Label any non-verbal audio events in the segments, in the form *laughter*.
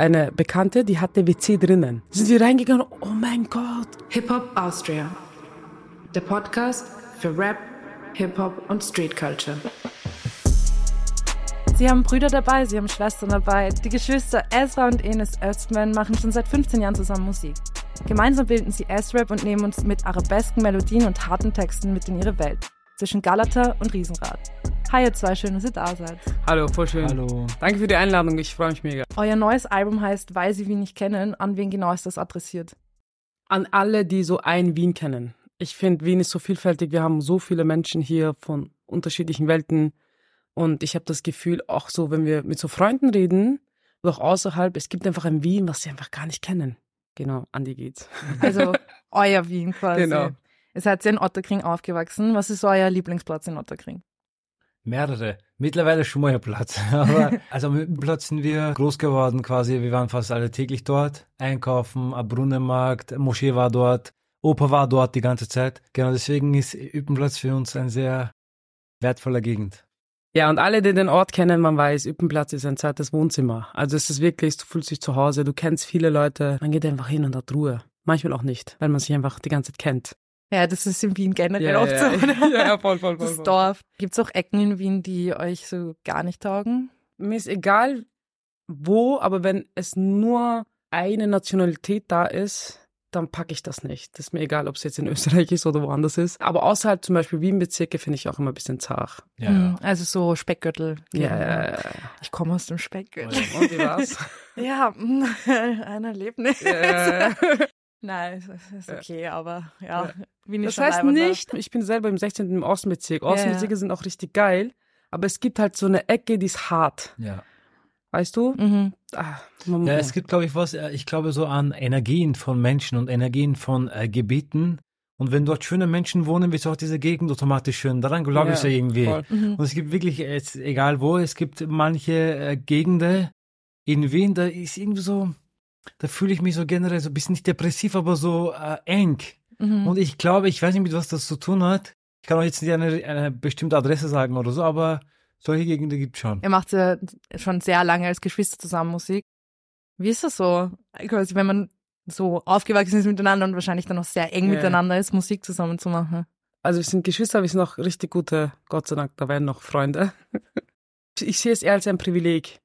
eine Bekannte, die hatte WC drinnen. Sind wir reingegangen, oh mein Gott. Hip-Hop Austria. Der Podcast für Rap, Hip-Hop und Street Culture. Sie haben Brüder dabei, sie haben Schwestern dabei. Die Geschwister Ezra und Enes Östman machen schon seit 15 Jahren zusammen Musik. Gemeinsam bilden sie S-Rap und nehmen uns mit arabesken Melodien und harten Texten mit in ihre Welt. Zwischen Galata und Riesenrad. Hi ihr zwei, schön, dass ihr da seid. Hallo, voll schön. Hallo. Danke für die Einladung, ich freue mich mega. Euer neues Album heißt Weil sie Wien nicht kennen. An wen genau ist das adressiert? An alle, die so ein Wien kennen. Ich finde, Wien ist so vielfältig. Wir haben so viele Menschen hier von unterschiedlichen Welten. Und ich habe das Gefühl, auch so, wenn wir mit so Freunden reden, oder auch außerhalb, es gibt einfach ein Wien, was sie einfach gar nicht kennen. Genau, an die geht's. Also *laughs* euer Wien quasi. Genau. Ihr seid ja in Otterkring aufgewachsen. Was ist euer Lieblingsplatz in Otterkring? Mehrere. Mittlerweile schon mal ein Platz. *laughs* Aber also mit dem Platz sind wir groß geworden quasi. Wir waren fast alle täglich dort. Einkaufen, ein Brunnenmarkt, Moschee war dort, Opa war dort die ganze Zeit. Genau deswegen ist Üppenplatz für uns ein sehr wertvoller Gegend. Ja, und alle, die den Ort kennen, man weiß, Üppenplatz ist ein zweites Wohnzimmer. Also es ist wirklich, du fühlst dich zu Hause, du kennst viele Leute, man geht einfach hin und hat Ruhe. Manchmal auch nicht, weil man sich einfach die ganze Zeit kennt. Ja, das ist in Wien generell Ja, oft ja, so. *laughs* ja, ja, voll, voll, voll, Das voll. Dorf. Gibt es auch Ecken in Wien, die euch so gar nicht taugen? Mir ist egal wo, aber wenn es nur eine Nationalität da ist, dann packe ich das nicht. Das ist mir egal, ob es jetzt in Österreich ist oder woanders ist. Aber außerhalb zum Beispiel Wien-Bezirke finde ich auch immer ein bisschen zart. Ja, Mhm, Also so Speckgürtel. Ja. Ich komme aus dem Speckgürtel. Und wie war's? *laughs* Ja, *laughs* ein Erlebnis. Ja. Nein, es ist okay, aber ja, Ja. Ist Das heißt nicht, ich bin selber im 16. im Außenbezirk. Ja, Außenbezirke sind auch richtig geil, aber es gibt halt so eine Ecke, die ist hart. ja. Weißt du? Mhm. Ah, man- Ja, es gibt, glaube ich, was, äh, ich glaube so an Energien von Menschen und Energien von äh, Gebieten. Und wenn dort schöne Menschen wohnen, wird auch diese Gegend automatisch schön. Daran glaube ich ja irgendwie. Mhm. Und es gibt wirklich, jetzt, egal wo, es gibt manche äh, Gegenden in Wien, da ist irgendwie so, da fühle ich mich so generell so ein bisschen nicht depressiv, aber so äh, eng. Mhm. Und ich glaube, ich weiß nicht, mit was das zu tun hat. Ich kann auch jetzt nicht eine, eine bestimmte Adresse sagen oder so, aber solche Gegenden gibt es schon. Ihr macht ja schon sehr lange als Geschwister zusammen Musik. Wie ist das so? Quasi, wenn man so aufgewachsen ist miteinander und wahrscheinlich dann auch sehr eng Ja. miteinander ist, Musik zusammen zu machen. Also wir sind Geschwister, wir sind auch richtig gute, Gott sei Dank, da werden noch Freunde. *laughs* Ich sehe es eher als ein Privileg.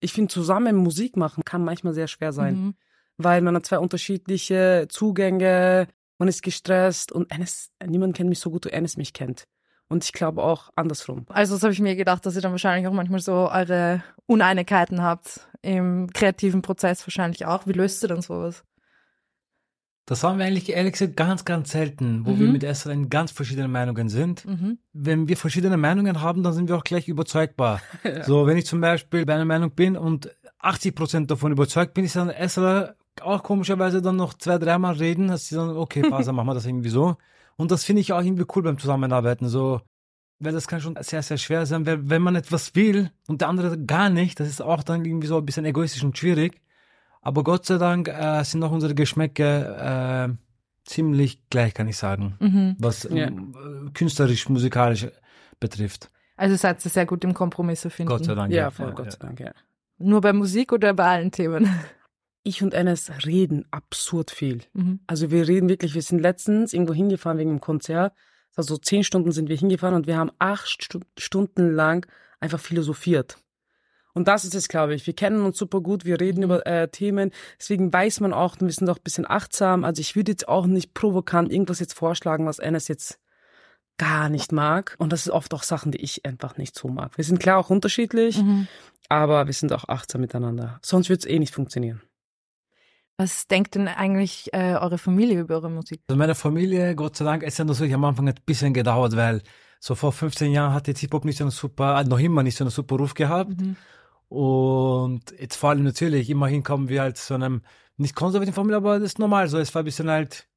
Ich finde, zusammen Musik machen kann manchmal sehr schwer sein, Mhm. weil man hat zwei unterschiedliche Zugänge, man ist gestresst und eines, niemand kennt mich so gut, wie Enes mich kennt. Und ich glaube auch andersrum. Also das habe ich mir gedacht, dass ihr dann wahrscheinlich auch manchmal so eure Uneinigkeiten habt im kreativen Prozess wahrscheinlich auch. Wie löst ihr dann sowas? Das haben wir eigentlich ehrlich gesagt ganz, ganz selten, wo Mhm. wir mit Esther in ganz verschiedenen Meinungen sind. Mhm. Wenn wir verschiedene Meinungen haben, dann sind wir auch gleich überzeugbar. *laughs* So, wenn ich zum Beispiel bei einer Meinung bin und 80 Prozent davon überzeugt bin, ist dann Esther auch komischerweise dann noch zwei, dreimal reden, dass sie dann, okay, *laughs* passt, dann machen wir das irgendwie so. Und das finde ich auch irgendwie cool beim Zusammenarbeiten, so. Weil das kann schon sehr, sehr schwer sein, weil wenn man etwas will und der andere gar nicht, das ist auch dann irgendwie so ein bisschen egoistisch und schwierig. Aber Gott sei Dank äh, sind auch unsere Geschmäcker äh, ziemlich gleich, kann ich sagen, Mhm. was Ja. ähm, künstlerisch, musikalisch betrifft. Also seid ihr sehr gut im Kompromisse finden. Gott sei Dank. Ja, voll, Gott sei Dank, ja. Nur bei Musik oder bei allen Themen? Ich und Enes reden absurd viel. Mhm. Also wir reden wirklich, wir sind letztens irgendwo hingefahren wegen einem Konzert. Also zehn Stunden sind wir hingefahren und wir haben acht Stu Stunden lang einfach philosophiert. Und das ist es, glaube ich. Wir kennen uns super gut, wir reden über äh, Themen. Deswegen weiß man auch, wir sind auch ein bisschen achtsam. Also ich würde jetzt auch nicht provokant irgendwas jetzt vorschlagen, was Enes jetzt gar nicht mag. Und das ist oft auch Sachen, die ich einfach nicht so mag. Wir sind klar auch unterschiedlich, Mhm. aber wir sind auch achtsam miteinander. Sonst wird es eh nicht funktionieren. Was denkt denn eigentlich äh, eure Familie über eure Musik? Also meine Familie, Gott sei Dank, ist ja natürlich am Anfang ein bisschen gedauert, weil so vor 15 Jahren hat jetzt Hip-Hop nicht so einen super, äh, noch immer nicht so einen super Ruf gehabt. Mhm. Und jetzt vor allem natürlich, immerhin kommen wir halt zu einem nicht konservativen Familie, aber das ist normal so. Es war ein bisschen halt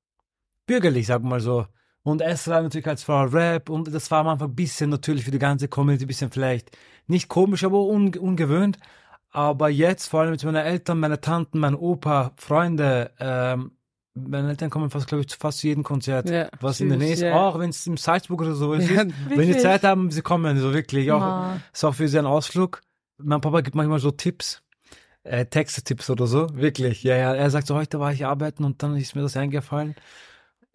bürgerlich, sagen wir mal so. Und Esra natürlich als Frau Rap und das war am Anfang ein bisschen natürlich für die ganze Community ein bisschen vielleicht nicht komisch, aber un ungewöhnt. Aber jetzt, vor allem mit meinen Eltern, meiner Tanten, mein Opa, Freunde, ähm, meine Eltern kommen fast, glaube ich, zu fast jedem Konzert, Ja, was in der süß, Nähe ist, ja. auch wenn es im Salzburg oder so ist. Ja, Wenn die? Zeit haben, sie kommen, so wirklich. Auch, Ma. ist auch für sie ein Ausflug. Mein Papa gibt manchmal so Tipps. äh, Textetipps oder so. Wirklich. Ja, ja. Er sagt so, heute war ich arbeiten und dann ist mir das eingefallen.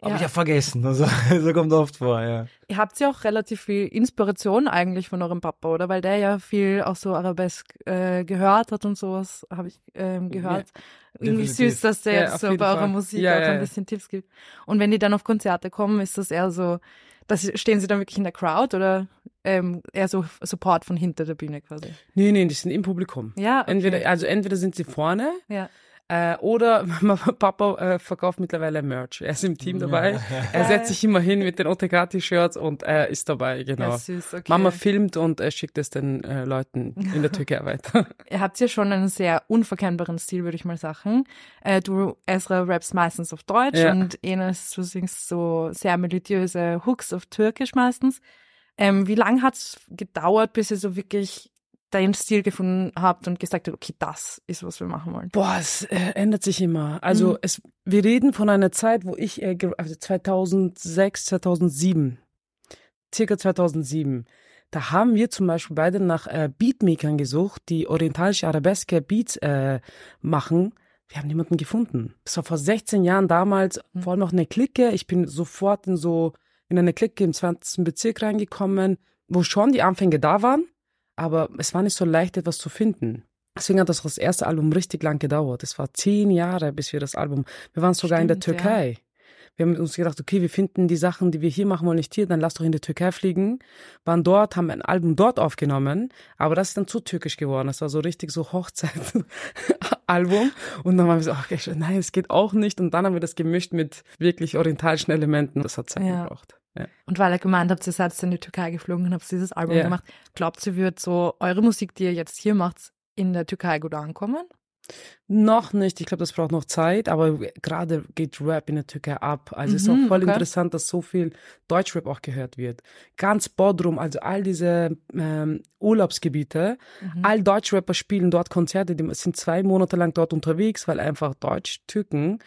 Aber Ja. ich habe vergessen. Also, *laughs* so kommt oft vor, ja. Ihr habt ja auch relativ viel Inspiration eigentlich von eurem Papa, oder? Weil der ja viel auch so Arabesk äh, gehört hat und sowas, habe ich ähm, gehört. Irgendwie definitiv. süß, dass der Ja, jetzt so bei eurer. Musik Ja, auch ja, ein ja. bisschen Tipps gibt. Und wenn die dann auf Konzerte kommen, ist das eher so, dass stehen sie dann wirklich in der Crowd oder ähm, eher so Support von hinter der Bühne quasi? Nee, nee, die sind im Publikum. Ja, okay. Entweder, also entweder sind sie vorne ja. Äh, oder *laughs* Papa äh, verkauft mittlerweile Merch. Er ist im Team dabei. *laughs* Er Geil. setzt sich immer hin mit den OTK-T-Shirts und er ist dabei, genau. Ja, süß, okay. Mama filmt und er schickt es den äh, Leuten in der Türkei weiter. *laughs* Ihr habt ja schon einen sehr unverkennbaren Stil, würde ich mal sagen. Äh, du, Ezra, rappst meistens auf Deutsch Ja. und Enes, du singst so sehr melodiöse Hooks auf Türkisch meistens. Ähm, wie lange hat's gedauert, bis ihr so wirklich deinen Stil gefunden habt und gesagt habt, okay, das ist, was wir machen wollen? Boah, es äh, ändert sich immer. Also Mhm. es, wir reden von einer Zeit, wo ich, äh, also 2006, 2007, circa 2007, da haben wir zum Beispiel beide nach äh, Beatmakern gesucht, die orientalische Arabeske Beats äh, machen. Wir haben niemanden gefunden. Das war vor 16 Jahren damals, Mhm. vor allem noch eine Clique. Ich bin sofort in so, in eine Clique im 20. Bezirk reingekommen, wo schon die Anfänge da waren, aber es war nicht so leicht, etwas zu finden. Deswegen hat das, das erste Album richtig lang gedauert. Es war zehn Jahre, bis wir das Album, wir waren sogar in der Stimmt, ja. Türkei. Wir haben uns gedacht, okay, wir finden die Sachen, die wir hier machen wollen, nicht hier, dann lass doch in die Türkei fliegen. Waren dort, haben ein Album dort aufgenommen, aber das ist dann zu türkisch geworden. Das war so richtig so Hochzeit-Album. *laughs* Und dann waren wir so, okay, nein, es geht auch nicht. Und dann haben wir das gemischt mit wirklich orientalischen Elementen. Das hat Zeit Ja. gebraucht. Ja. Und weil ihr gemeint habt, ihr seid in die Türkei geflogen und habt dieses Album Ja. gemacht, glaubt ihr, wird so eure Musik, die ihr jetzt hier macht, in der Türkei gut ankommen? Noch nicht. Ich glaube, das braucht noch Zeit, aber gerade geht Rap in der Türkei ab. Also es ist Mhm, auch voll okay. interessant, dass so viel Deutschrap auch gehört wird. Ganz Bodrum, also all diese ähm, Urlaubsgebiete, Mhm. all Deutschrapper spielen dort Konzerte, die sind zwei Monate lang dort unterwegs, weil einfach Deutsch-Türken,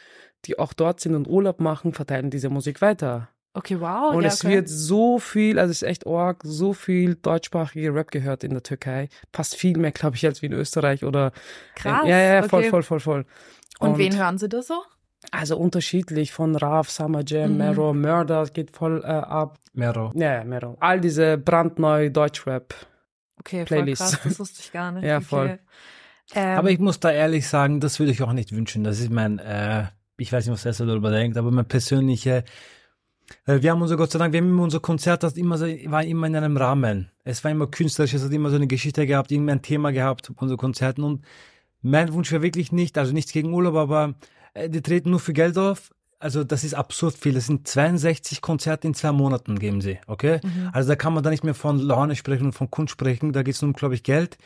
die auch dort sind und Urlaub machen, verteilen diese Musik weiter. Okay, wow. und ja, es okay. wird so viel, also es ist echt arg, so viel deutschsprachige Rap gehört in der Türkei. Fast viel mehr, glaube ich, als wie in Österreich oder Krass. ja, ja, ja, voll, okay. voll, voll, voll. Und, wen hören Sie da so? Also unterschiedlich von Raf, Summer Jam, Mhm. Mero, Murder geht voll äh, ab. Mero. Ja, ja, Mero. All diese brandneu Deutschrap. Okay, Playlist. voll krass, das *laughs* wusste ich gar nicht. Ja, okay. voll. Ähm, Aber ich muss da ehrlich sagen, das würde ich auch nicht wünschen. Das ist mein, äh, ich weiß nicht, was Sessel darüber denkt, aber mein persönliche, äh, wir haben unser, Gott sei Dank, wir haben immer unser Konzert, das immer so, war immer in einem Rahmen. Es war immer künstlerisch, es hat immer so eine Geschichte gehabt, irgendwie ein Thema gehabt auf unseren Konzerten und mein Wunsch wäre wirklich nicht, also nichts gegen Urlaub, aber äh, die treten nur für Geld auf. Also das ist absurd viel. Das sind 62 Konzerte in zwei Monaten geben sie, okay? Also da kann man da nicht mehr von Laune sprechen und von Kunst sprechen. Da geht es nur um, glaube ich, Geld.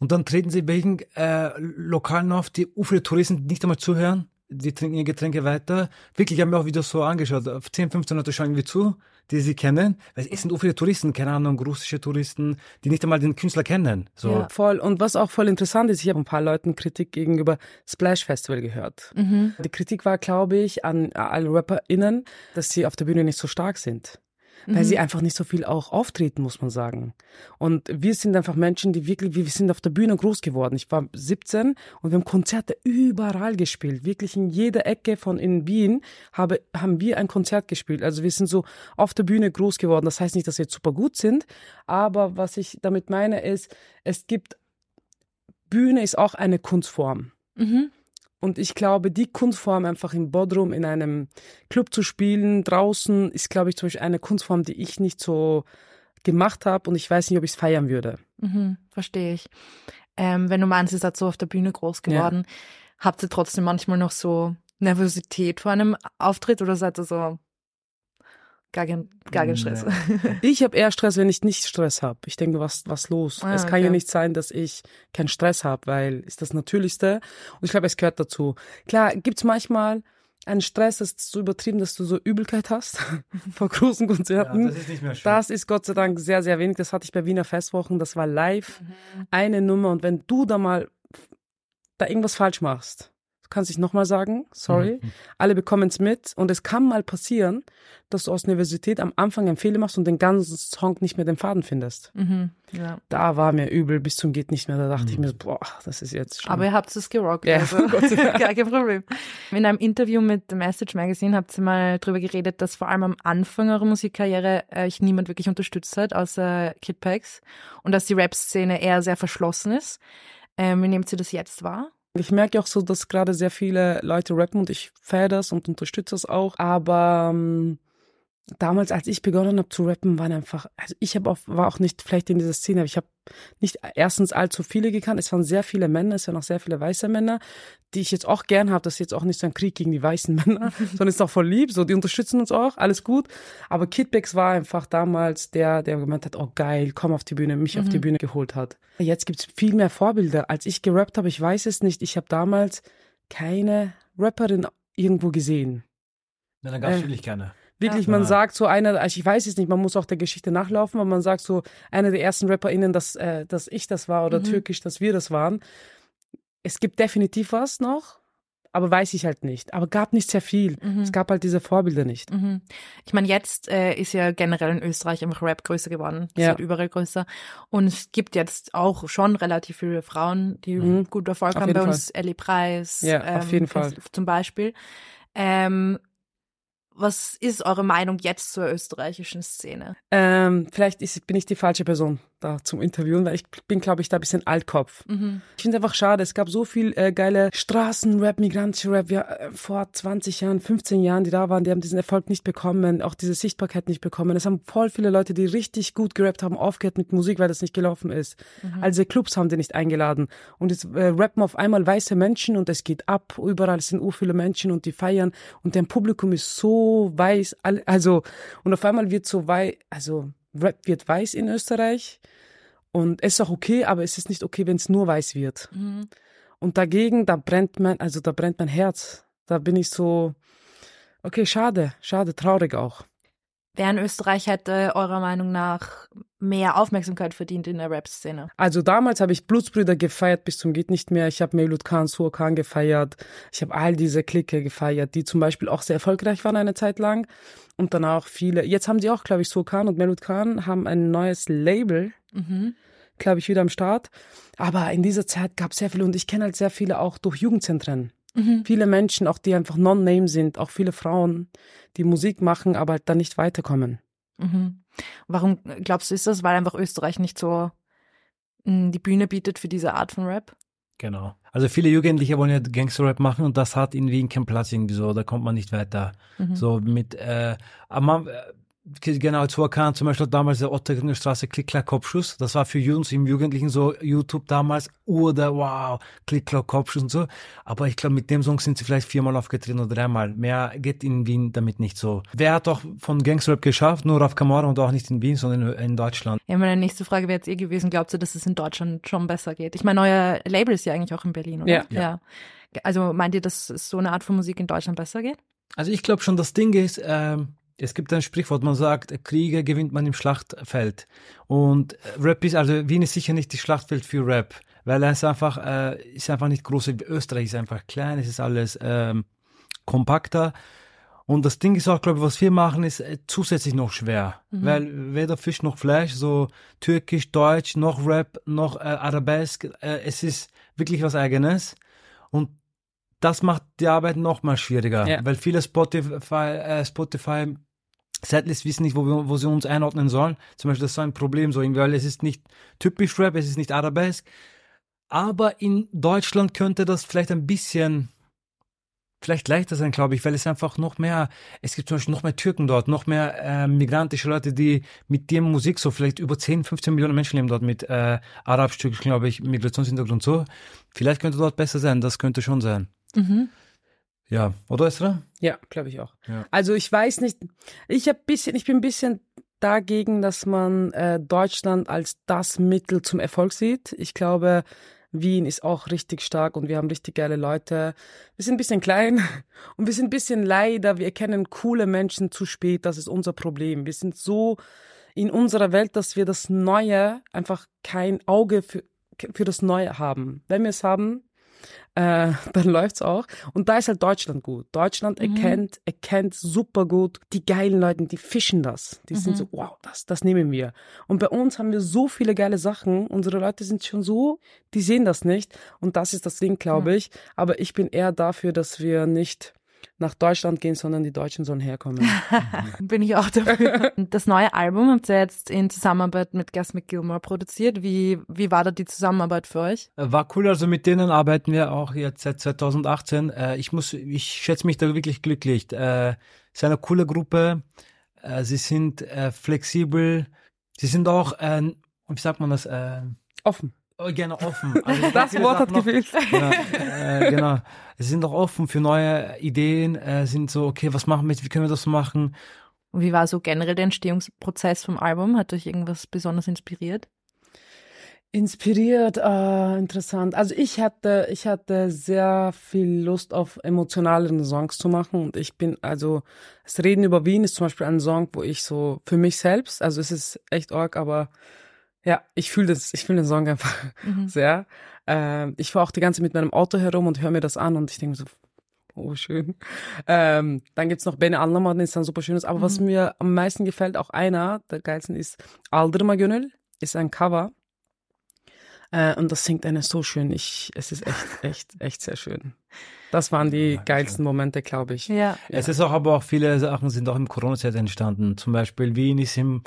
Und dann treten sie wegen äh, Lokalen auf, die viele Touristen nicht einmal zuhören. Die trinken ihre Getränke weiter. Wirklich, ich habe mir auch Videos so angeschaut. 10, 15 Leute schauen irgendwie zu, die sie kennen. Weil es sind u viele Touristen, keine Ahnung, russische Touristen, die nicht einmal den Künstler kennen. So. Ja. Voll. Und was auch voll interessant ist, ich habe ein paar Leuten Kritik gegenüber Splash Festival gehört. Mhm. Die Kritik war, glaube ich, an alle RapperInnen, dass sie auf der Bühne nicht so stark sind. Weil Mhm. sie einfach nicht so viel auch auftreten, muss man sagen. Und wir sind einfach Menschen, die wirklich, wir sind auf der Bühne groß geworden. Ich war 17 und wir haben Konzerte überall gespielt. Wirklich in jeder Ecke von in Wien habe, haben wir ein Konzert gespielt. Also wir sind so auf der Bühne groß geworden. Das heißt nicht, dass wir jetzt super gut sind, aber was ich damit meine ist, es gibt, Bühne ist auch eine Kunstform. Mhm. Und ich glaube, die Kunstform einfach in Bodrum in einem Club zu spielen, draußen, ist, glaube ich, zum Beispiel eine Kunstform, die ich nicht so gemacht habe und ich weiß nicht, ob ich es feiern würde. Mhm. Verstehe ich. Ähm, wenn du meinst, ihr seid so auf der Bühne groß geworden, habt ihr trotzdem manchmal noch so Nervosität vor einem Auftritt oder seid ihr so gar kein, gar kein Stress? *laughs* Ich habe eher Stress, wenn ich nicht Stress habe. Ich denke, was was los? Ah, es kann okay. ja nicht sein, dass ich keinen Stress habe, weil ist das Natürlichste und ich glaube, es gehört dazu. Klar, gibt's manchmal einen Stress, das ist so übertrieben, dass du so Übelkeit hast *laughs* vor großen Konzerten. ist nicht mehr schön. Das ist Gott sei Dank sehr, sehr wenig. Das hatte ich bei Wiener Festwochen. Das war live eine Nummer. Und wenn du da mal da irgendwas falsch machst, kann ich nochmal sagen, sorry. Mhm. Alle bekommen es mit und es kann mal passieren, dass du aus der Universität am Anfang einen Fehler machst und den ganzen Song nicht mehr den Faden findest. Mhm. Ja. Da war mir übel bis zum geht nicht mehr. Da dachte mhm. ich mir, so, boah, das ist jetzt schon. Aber ihr habt es gerockt. Ja, also. *laughs* Gar *laughs* kein Problem. In einem Interview mit Message Magazine habt ihr mal drüber geredet, dass vor allem am Anfang eurer Musikkarriere euch niemand wirklich unterstützt hat, außer Kid Pax. Und dass die Rap-Szene eher sehr verschlossen ist. Ähm, wie nehmt ihr das jetzt wahr? Ich merke auch so, dass gerade sehr viele Leute rappen und ich feiere das und unterstütze das auch. Aber ähm, damals, als ich begonnen habe zu rappen, waren einfach, also ich habe auch, war auch nicht vielleicht in dieser Szene, aber ich habe nicht erstens allzu viele gekannt. Es waren sehr viele Männer, es waren auch sehr viele weiße Männer, die ich jetzt auch gern habe. Das ist jetzt auch nicht so ein Krieg gegen die weißen Männer, *laughs* sondern ist auch voll lieb. So, die unterstützen uns auch, alles gut. Aber Kidbacks war einfach damals der, der gemeint hat, oh geil, komm auf die Bühne, mich mhm. auf die mhm. Bühne geholt hat. Jetzt gibt's viel mehr Vorbilder. Als ich gerappt habe, ich weiß es nicht, ich habe damals keine Rapperin irgendwo gesehen. Na, dann gab es äh, wirklich keine. Wirklich, man sagt so einer, also ich weiß es nicht, man muss auch der Geschichte nachlaufen, aber man sagt so, einer der ersten RapperInnen, dass, äh, dass ich das war oder mhm. türkisch, dass wir das waren. Es gibt definitiv was noch, aber weiß ich halt nicht. Aber gab nicht sehr viel. Mhm. Es gab halt diese Vorbilder nicht. Mhm. Ich meine, jetzt äh, ist ja generell in Österreich einfach Rap größer geworden. Es ja. wird überall größer. Und es gibt jetzt auch schon relativ viele Frauen, die mhm. gut Erfolg auf haben. Bei Fall. uns Ellie Preis. Ja, ähm, auf jeden Fall. Zum Beispiel. Ähm, was ist eure Meinung jetzt zur österreichischen Szene? Ähm, vielleicht ist, bin ich die falsche Person da zum Interviewen, weil ich bin, glaube ich, da ein bisschen Altkopf. Mhm. Ich finde einfach schade. Es gab so viel äh, geile Straßenrap, migrantische Rap, ja, äh, vor 20 Jahren, 15 Jahren, die da waren, die haben diesen Erfolg nicht bekommen, auch diese Sichtbarkeit nicht bekommen. Es haben voll viele Leute, die richtig gut gerappt haben, aufgehört mit Musik, weil das nicht gelaufen ist. Mhm. Also Clubs haben die nicht eingeladen. Und jetzt äh, rappen auf einmal weiße Menschen und es geht ab. Überall sind ur viele Menschen und die feiern und deren Publikum ist so weiß. Also, und auf einmal wird so weiß, also Rap wird weiß in Österreich. Und es ist auch okay, aber es ist nicht okay, wenn es nur weiß wird. Mhm. Und dagegen, da brennt mein, also da brennt mein Herz. Da bin ich so, okay, schade, schade, traurig auch. Wer in Österreich hätte eurer Meinung nach mehr Aufmerksamkeit verdient in der Rap-Szene? Also damals habe ich Blutsbrüder gefeiert bis zum geht nicht mehr. Ich habe Mevlut Khan, Sur Khan gefeiert. Ich habe all diese Clique gefeiert, die zum Beispiel auch sehr erfolgreich waren eine Zeit lang. Und dann auch viele. Jetzt haben sie auch, glaube ich, Sur Khan und Mevlut Khan haben ein neues Label. Mhm glaube ich, wieder am Start. Aber in dieser Zeit gab es sehr viele und ich kenne halt sehr viele auch durch Jugendzentren. Mhm. Viele Menschen, auch die einfach non-name sind, auch viele Frauen, die Musik machen, aber halt dann nicht weiterkommen. Mhm. Warum glaubst du, ist das? Weil einfach Österreich nicht so hm, die Bühne bietet für diese Art von Rap? Genau. Also viele Jugendliche wollen ja Gangster-Rap machen und das hat in Wien keinen Platz irgendwie so, da kommt man nicht weiter. Mhm. So mit, äh, aber man, genau zu erkannt, zum Beispiel damals der Ottergringer Straße Klick-Klack Kopfschuss. Das war für uns im Jugendlichen so YouTube damals oder wow, Klick-Klack Kopfschuss und so. Aber ich glaube, mit dem Song sind sie vielleicht viermal aufgetreten oder dreimal. Mehr geht in Wien damit nicht so. Wer hat auch von Gangsterrap geschafft? Nur auf Kamara und auch nicht in Wien, sondern in Deutschland. Ja, meine nächste Frage wäre jetzt eh gewesen, glaubst du, dass es in Deutschland schon besser geht? Ich meine, euer Label ist ja eigentlich auch in Berlin, oder? Ja. ja. Also meint ihr, dass so eine Art von Musik in Deutschland besser geht? Also ich glaube schon, das Ding ist, ähm, es gibt ein Sprichwort, man sagt, Kriege gewinnt man im Schlachtfeld. Und Rap ist, also Wien ist sicher nicht das Schlachtfeld für Rap, weil es einfach, äh, ist einfach nicht groß. Österreich ist einfach klein, es ist alles ähm, kompakter. Und das Ding ist auch, glaube ich, was wir machen, ist äh, zusätzlich noch schwer. Mhm. Weil weder Fisch noch Fleisch, so Türkisch, Deutsch, noch Rap, noch äh, Arabesk, äh, es ist wirklich was Eigenes. Und das macht die Arbeit noch mal schwieriger, ja. weil viele Spotify, äh, Spotify Setlist wissen nicht, wo, wir, wo sie uns einordnen sollen. Zum Beispiel, das ist so ein Problem, so irgendwie, weil es ist nicht typisch Rap, es ist nicht Arabesk. Aber in Deutschland könnte das vielleicht ein bisschen, vielleicht leichter sein, glaube ich, weil es einfach noch mehr, es gibt zum Beispiel noch mehr Türken dort, noch mehr äh, migrantische Leute, die mit dem Musik so, vielleicht über 10, 15 Millionen Menschen leben dort mit äh, arabisch-türkisch, glaube ich, Migrationshintergrund so. Vielleicht könnte dort besser sein, das könnte schon sein. Mhm. Ja, oder Esra? Ja, glaube ich auch. Ja. Also ich weiß nicht, ich habe bisschen, ich bin ein bisschen dagegen, dass man äh, Deutschland als das Mittel zum Erfolg sieht. Ich glaube, Wien ist auch richtig stark und wir haben richtig geile Leute. Wir sind ein bisschen klein *laughs* und wir sind ein bisschen leider, wir erkennen coole Menschen zu spät. Das ist unser Problem. Wir sind so in unserer Welt, dass wir das Neue einfach kein Auge für, für das Neue haben. Wenn wir es haben, äh, *laughs* dann läuft's auch. Und da ist halt Deutschland gut. Deutschland Mhm. erkennt, erkennt super gut die geilen Leute, die fischen das. Die sind Mhm. so, wow, das, das nehmen wir. Und bei uns haben wir so viele geile Sachen. Unsere Leute sind schon so, die sehen das nicht. Und das ist das Ding, glaube ich. Aber ich bin eher dafür, dass wir nicht nach Deutschland gehen, sondern die Deutschen sollen herkommen. *laughs* Bin ich auch dafür. *laughs* Das neue Album habt ihr jetzt in Zusammenarbeit mit Gas McGilmore produziert. Wie, wie war da die Zusammenarbeit für euch? Äh, War cool, also mit denen arbeiten wir auch jetzt seit 2018. Äh, ich muss, ich schätze mich da wirklich glücklich. Äh, es ist eine coole Gruppe. Sie sind flexibel. Sie sind auch, wie sagt man das? Offen. Oh, gerne offen. Also *laughs* Das Wort hat noch- gefehlt. Genau, äh, genau. Sie sind auch offen für neue Ideen. Äh, sind so, okay, was machen wir jetzt? Wie können wir das machen? Und wie war so generell der Entstehungsprozess vom Album? Hat euch irgendwas besonders inspiriert? Inspiriert, äh, interessant. Also ich hatte, ich hatte sehr viel Lust auf emotionaleren Songs zu machen und ich bin, also das Reden über Wien ist zum Beispiel ein Song, wo ich so für mich selbst, also es ist echt arg, aber ja, ich fühle das, ich fühle den Song einfach *laughs* Mhm. sehr. Ähm, ich fahre auch die ganze Zeit mit meinem Auto herum und höre mir das an und ich denke so, oh schön. Ähm, dann gibt's noch Beni Anlamaden, ist dann super schönes. Aber was Mhm. mir am meisten gefällt, auch einer der geilsten ist Aldırma Gönül, ist ein Cover. Äh, und das singt einer so schön. Ich, es ist echt, *laughs* echt, echt sehr schön. Das waren die Dankeschön. geilsten Momente, glaube ich. Ja. Es ist auch, aber auch viele Sachen sind auch im Corona-Zeit entstanden. Zum Beispiel Wien ist im,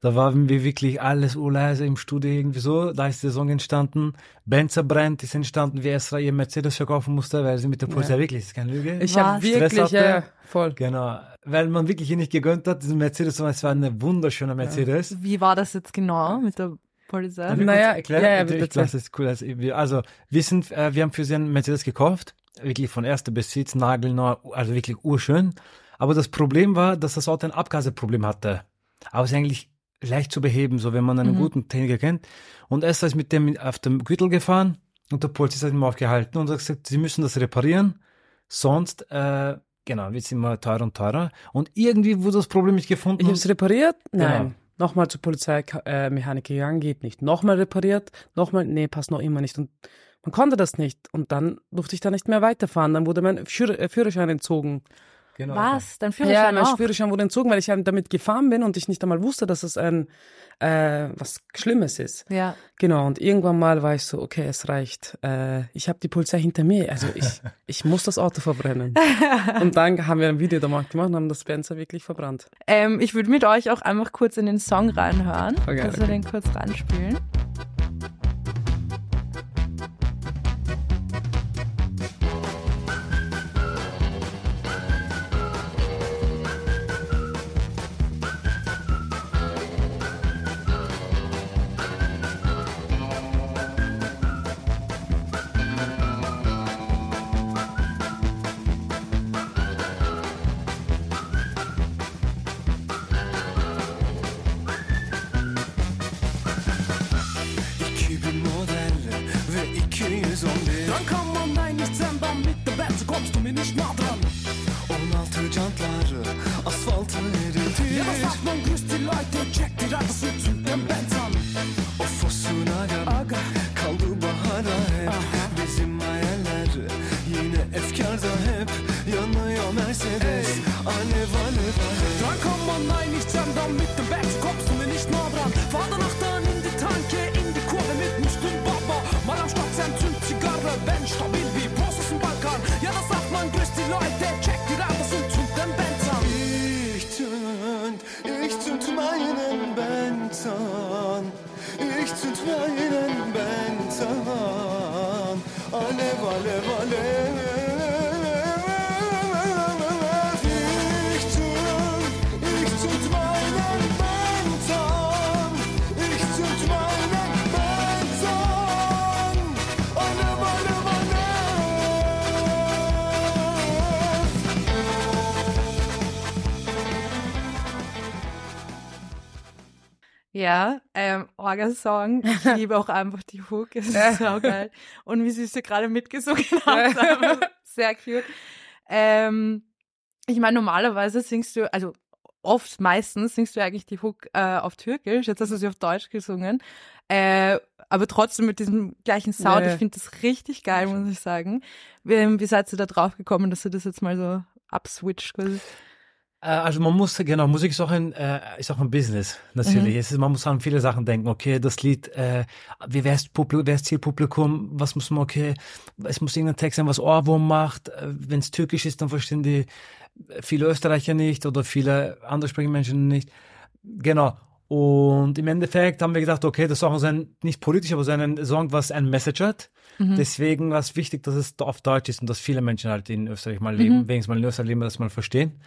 da waren wir wirklich alles urleise im Studio irgendwie so. Da ist der Song entstanden. Benzer brennt ist entstanden, wie Esra ihr Mercedes verkaufen musste, weil sie mit der Polizei Ja. wirklich, das ist keine Lüge. Ich habe Stress wirklich, hatte? ja, ja, voll. Genau, weil man wirklich ihn nicht gegönnt hat, diesen Mercedes, sondern es war eine wunderschöne Mercedes. Wie war das jetzt genau mit der Polizei? Naja, kurz erklären? ja, ja, bitte. Das ist cool. Also wir, also, wir sind, äh, wir haben für sie einen Mercedes gekauft, wirklich von erster Besitz, nagelneu, also wirklich urschön. Aber das Problem war, dass das Auto ein Abgaseproblem hatte. Aber es ist eigentlich leicht zu beheben, so wenn man einen Mhm. guten Techniker kennt. Und Esther ist mit dem auf dem Gürtel gefahren und der Polizist hat ihn aufgehalten und hat gesagt, sie müssen das reparieren, sonst, äh, genau, wird es immer teurer und teurer. Und irgendwie wurde das Problem nicht gefunden. Ich habe es repariert? Nein. Genau. Nochmal zur Polizeimechaniker äh, gegangen, geht nicht. Nochmal repariert, nochmal, nee, passt noch immer nicht. Und man konnte das nicht. Und dann durfte ich da nicht mehr weiterfahren. Dann wurde mein äh, Führerschein entzogen. Genau. Was? Dein Ja, Führerschein mein auch? Führerschein wurde entzogen, weil ich damit gefahren bin und ich nicht einmal wusste, dass es ein äh, was Schlimmes ist. Ja. Genau, und irgendwann mal war ich so, okay, es reicht. Äh, ich habe die Polizei hinter mir, also ich, *laughs* ich muss das Auto verbrennen. und dann haben wir ein Video gemacht und haben das Benzer wirklich verbrannt. Ähm, ich würde mit euch auch einfach kurz in den Song reinhören, Okay, dass wir okay. den kurz reinspielen. Grüßt die Leute, check die Radis und zünd den Benz an. Ich zünd, ich zünd meinen Benz an Ich zünd meinen Benz an Alev alev alev Ja, ähm, Orga-Song. Ich *laughs* liebe auch einfach die Hook. Es ist so geil. Und wie süß ihr gerade mitgesungen *laughs* habt. einfach *laughs* Sehr cute. Ähm, ich meine, normalerweise singst du, also oft, meistens singst du eigentlich die Hook äh, auf Türkisch, jetzt hast du sie auf Deutsch gesungen, äh, aber trotzdem mit diesem gleichen Sound. Ja. Ich finde das richtig geil, muss ich sagen. Wie, wie seid ihr da drauf gekommen, dass du das jetzt mal so abswitcht quasi? Äh, Also man muss, genau, Musik ist auch ein, äh, ist auch ein Business, natürlich. Es ist, man muss an viele Sachen denken. Okay, das Lied, äh, wie wer ist, Publikum, wer ist Zielpublikum, was muss man, okay, es muss irgendein Text sein, was Ohrwurm macht. Wenn es türkisch ist, dann verstehen die viele Österreicher nicht oder viele andere sprechende Menschen nicht. Genau. Und im Endeffekt haben wir gedacht, okay, das Song ist ein, nicht politisch, aber so ein Song, was ein Message hat. Deswegen war es wichtig, dass es auf Deutsch ist und dass viele Menschen halt in Österreich mal leben, wenigstens mal in Österreich leben, das mal verstehen.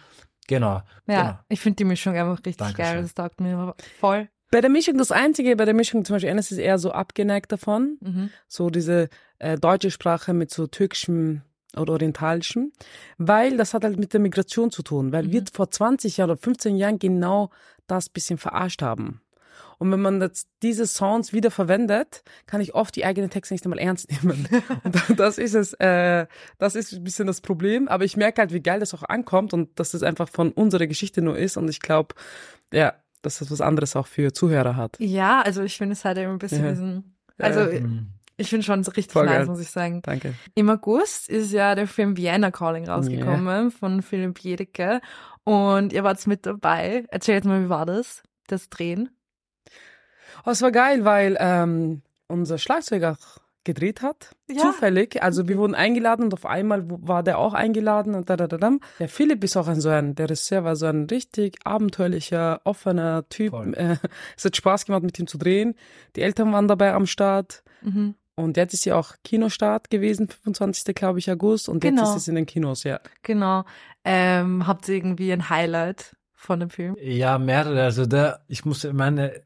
Genau. Ja, Genau. ich finde die Mischung einfach richtig Dankeschön. geil. Das taugt mir voll. Bei der Mischung, das Einzige bei der Mischung, zum Beispiel Enes ist eher so abgeneigt davon. Mhm. So diese äh, deutsche Sprache mit so türkischem oder orientalischem. Weil das hat halt mit der Migration zu tun. Weil wir vor 20 Jahren oder 15 Jahren genau das bisschen verarscht haben. Und wenn man jetzt diese Sounds wieder verwendet, kann ich oft die eigenen Texte nicht einmal ernst nehmen. *laughs* Und das ist es, äh, das ist ein bisschen das Problem. Aber ich merke halt, wie geil das auch ankommt und dass es einfach von unserer Geschichte nur ist. Und ich glaube, ja, dass das was anderes auch für Zuhörer hat. Ja, also ich finde es halt eben ein bisschen Ja. diesen, also Mhm. ich finde schon so richtig Voll nice, geil. muss ich sagen. Danke. Im August ist ja der Film Vienna Calling rausgekommen von Philipp Jedecke und ihr wart mit dabei. Erzähl jetzt mal, wie war das, das Drehen? Oh, es war geil, weil ähm, unser Schlagzeuger gedreht hat. Ja. Zufällig. Also wir wurden eingeladen und auf einmal war der auch eingeladen und da, da, da, da. Der Philipp ist auch ein so ein, der Regisseur war so ein richtig abenteuerlicher, offener Typ. Voll. Äh, *laughs* es hat Spaß gemacht, mit ihm zu drehen. Die Eltern waren dabei am Start. Mhm. Und jetzt ist ja auch Kinostart gewesen, 25. glaube ich, August. Und Genau. jetzt ist es in den Kinos, ja. Genau. Ähm, habt ihr irgendwie ein Highlight von dem Film? Ja, mehrere. Also da, ich muss meine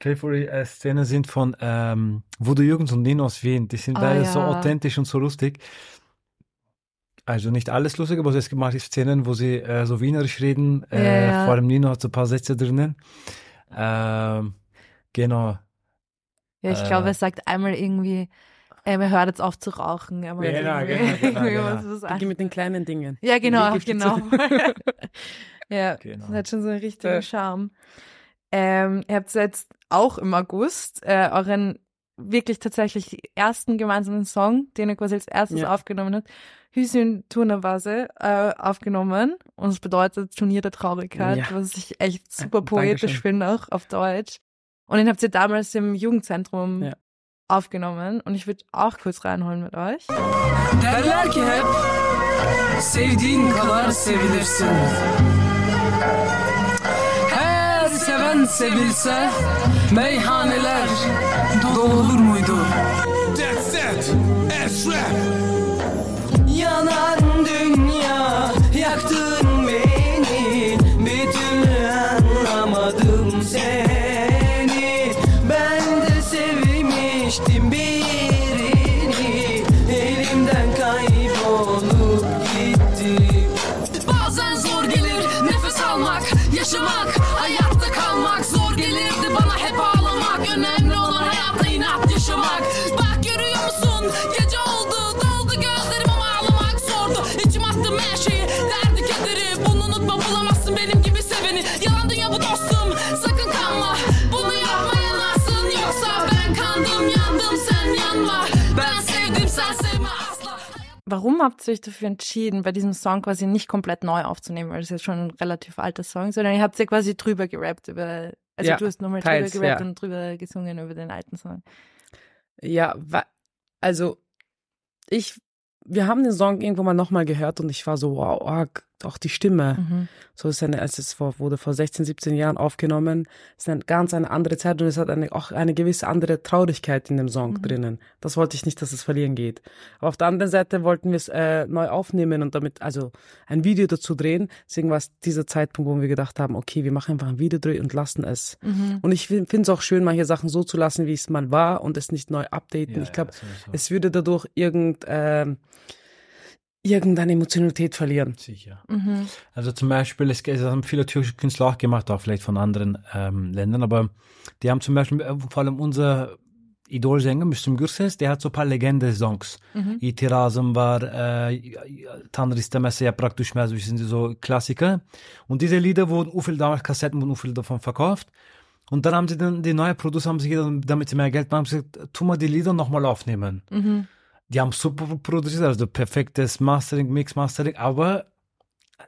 Favorite-Szenen sind von ähm, Voodoo Jürgens und Nino aus Wien. Die sind Ah, beide so ja. authentisch und so lustig. Also nicht alles lustig, aber es gibt manche Szenen, wo sie äh, so wienerisch reden. Äh, Ja, ja. Vor allem Nino hat so ein paar Sätze drinnen. Ähm, genau. Ja, ich Äh. glaube, er sagt einmal irgendwie, ähm, er hört jetzt auf zu rauchen. Genau, genau, genau, irgendwie genau. *laughs* was, mit den kleinen Dingen. Ja, genau, genau. *laughs* ja, Genau. das hat schon so einen richtigen Ja. Charme. Ähm, ihr habt jetzt auch im August äh, euren wirklich tatsächlich ersten gemeinsamen Song, den ihr quasi als erstes Ja. aufgenommen habt, Hüsün Turnavase, äh, aufgenommen. Und es bedeutet Turnier der Traurigkeit, Ja. was ich echt super poetisch finde, auch auf Deutsch. Und den habt ihr damals im Jugendzentrum Ja. aufgenommen. Und ich würde auch kurz reinholen mit euch. Derler ki hep sevdiğin kadar sevilirsin. Seven sevilse meyhaneler dolur muydu? That's it. Esrap. Yanan dünya yaktın beni bir türlü anlamadım seni Warum habt ihr euch dafür entschieden, bei diesem Song quasi nicht komplett neu aufzunehmen, weil das ist schon ein relativ alter Song, sondern ihr habt ja quasi drüber gerappt über, also Ja, du hast nochmal drüber gerappt ja. und drüber gesungen über den alten Song. Ja, also ich, wir haben den Song irgendwann mal nochmal gehört und ich war so, wow, oh, auch die Stimme. Mhm. So ist eine, als es vor, wurde vor 16, 17 Jahren aufgenommen, ist eine ganz eine andere Zeit und es hat eine, auch eine gewisse andere Traurigkeit in dem Song Mhm. drinnen. Das wollte ich nicht, dass es verlieren geht. Aber auf der anderen Seite wollten wir es äh, neu aufnehmen und damit, also ein Video dazu drehen. Deswegen war es dieser Zeitpunkt, wo wir gedacht haben, okay, wir machen einfach ein Video drehen und lassen es. Mhm. Und ich finde es auch schön, manche Sachen so zu lassen, wie es mal war und es nicht neu updaten. Ja, ich glaube, ja, es würde dadurch irgend, ähm, irgendeine Emotionalität verlieren. Sicher. Mhm. Also zum Beispiel, es, es haben viele türkische Künstler auch gemacht, auch vielleicht von anderen ähm, Ländern, aber die haben zum Beispiel, äh, vor allem unser Idolsänger Müslüm Gürses, der hat so ein paar Legende-Songs. İtirazım var, äh, Tanrı istemezse yaprak düşmez, das sind so Klassiker. Und diese Lieder wurden u viel damals Kassetten wurden u viel davon verkauft. Und dann haben sie dann, die neue Producer haben sich damit sie mehr Geld machen, haben sie gesagt, tu mal die Lieder nochmal aufnehmen. Die haben super produziert, also perfektes Mastering, Mix, Mastering, aber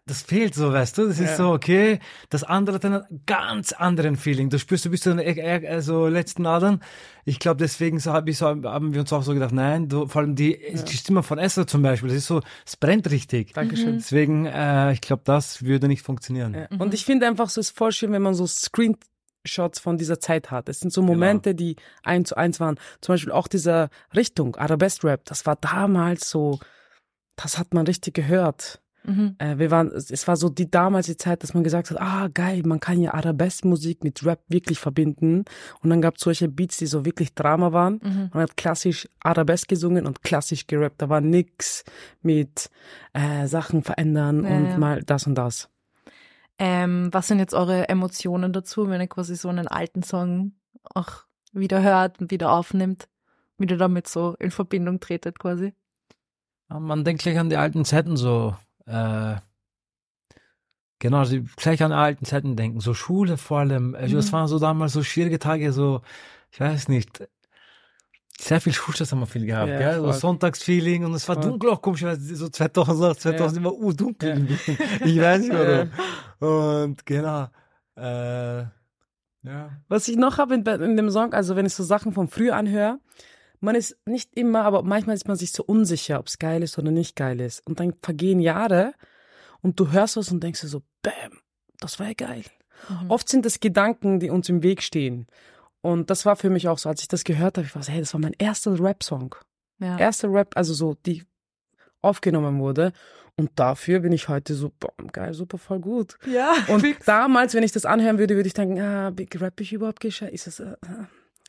das fehlt so, weißt du? Das ist so, okay, das andere hat einen ganz anderen Feeling. Du spürst, du bist so, also letzten Adern. Ich glaube, deswegen so, hab ich so, haben wir uns auch so gedacht, nein, du, vor allem die, die Stimme von Esther zum Beispiel, das ist so, es brennt richtig. Dankeschön. Deswegen, äh, ich glaube, das würde nicht funktionieren. Ja. Und ich finde einfach, so ist voll schön, wenn man so Screenshots von dieser Zeit hat. Es sind so Momente, die eins zu eins waren. Zum Beispiel auch dieser Richtung, Arabesque Rap, das war damals so, das hat man richtig gehört. Äh, wir waren, es war so die damals die Zeit, dass man gesagt hat, ah geil, man kann ja Arabesque-Musik mit Rap wirklich verbinden. Und dann gab es solche Beats, die so wirklich Drama waren. Man hat klassisch Arabesque gesungen und klassisch gerappt. Da war nix mit äh, Sachen verändern Ja, und ja. mal das und das. Ähm, was sind jetzt eure Emotionen dazu, wenn ihr quasi so einen alten Song auch wieder hört und wieder aufnimmt, wie ihr damit so in Verbindung tretet quasi? Man denkt gleich an die alten Zeiten so, äh, genau, gleich an die alten Zeiten denken, so Schule vor allem. Also Das waren so damals so schwierige Tage, so, ich weiß nicht, sehr viel Schulstress haben wir viel gehabt, Ja, gell? So. Sonntagsfeeling und es war Voll. dunkel auch komisch, weil so 2008, 2000 immer uh, dunkel. Ja. ein bisschen. Ich weiß nicht warum. Und genau, äh, ja. Was ich noch habe in, in dem Song, also wenn ich so Sachen von früher anhöre, man ist nicht immer, aber manchmal ist man sich so unsicher, ob es geil ist oder nicht geil ist. Und dann vergehen Jahre und du hörst was und denkst dir so, bam, das war ja geil. Oft sind das Gedanken, die uns im Weg stehen. Und das war für mich auch so, als ich das gehört habe, ich war so, hey, das war mein erster Rap-Song. Ja. Erster Rap, also so, die aufgenommen wurde. Und dafür bin ich heute so, boah, geil, super, voll gut. ja. *laughs* Und damals, wenn ich das anhören würde, würde ich denken, ah, rapp ich überhaupt gescheit? Ist das äh,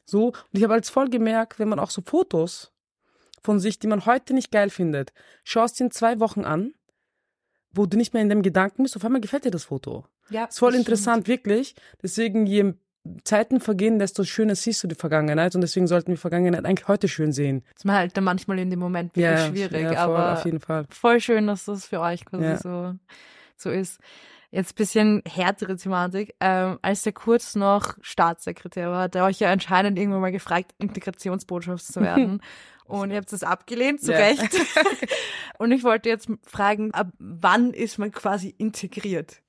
so? Und ich habe als voll gemerkt, wenn man auch so Fotos von sich, die man heute nicht geil findet, schaust dir in zwei Wochen an, wo du nicht mehr in dem Gedanken bist, auf einmal gefällt dir das Foto. ja, Ist voll interessant, wirklich. Deswegen, je Zeiten vergehen, desto schöner siehst du die Vergangenheit. Und deswegen sollten wir Vergangenheit eigentlich heute schön sehen. Das ist halt dann manchmal in dem Moment wirklich schwierig, ja, voll, aber auf jeden Fall. voll schön, dass das für euch quasi Ja. so, so ist. Jetzt bisschen härtere Thematik. Ähm, als der kurz noch Staatssekretär war, hat er euch ja anscheinend irgendwann mal gefragt, Integrationsbotschaft zu werden. *laughs* Und ihr habt das abgelehnt, zu Ja. Recht. *laughs* Und ich wollte jetzt fragen, ab wann ist man quasi integriert?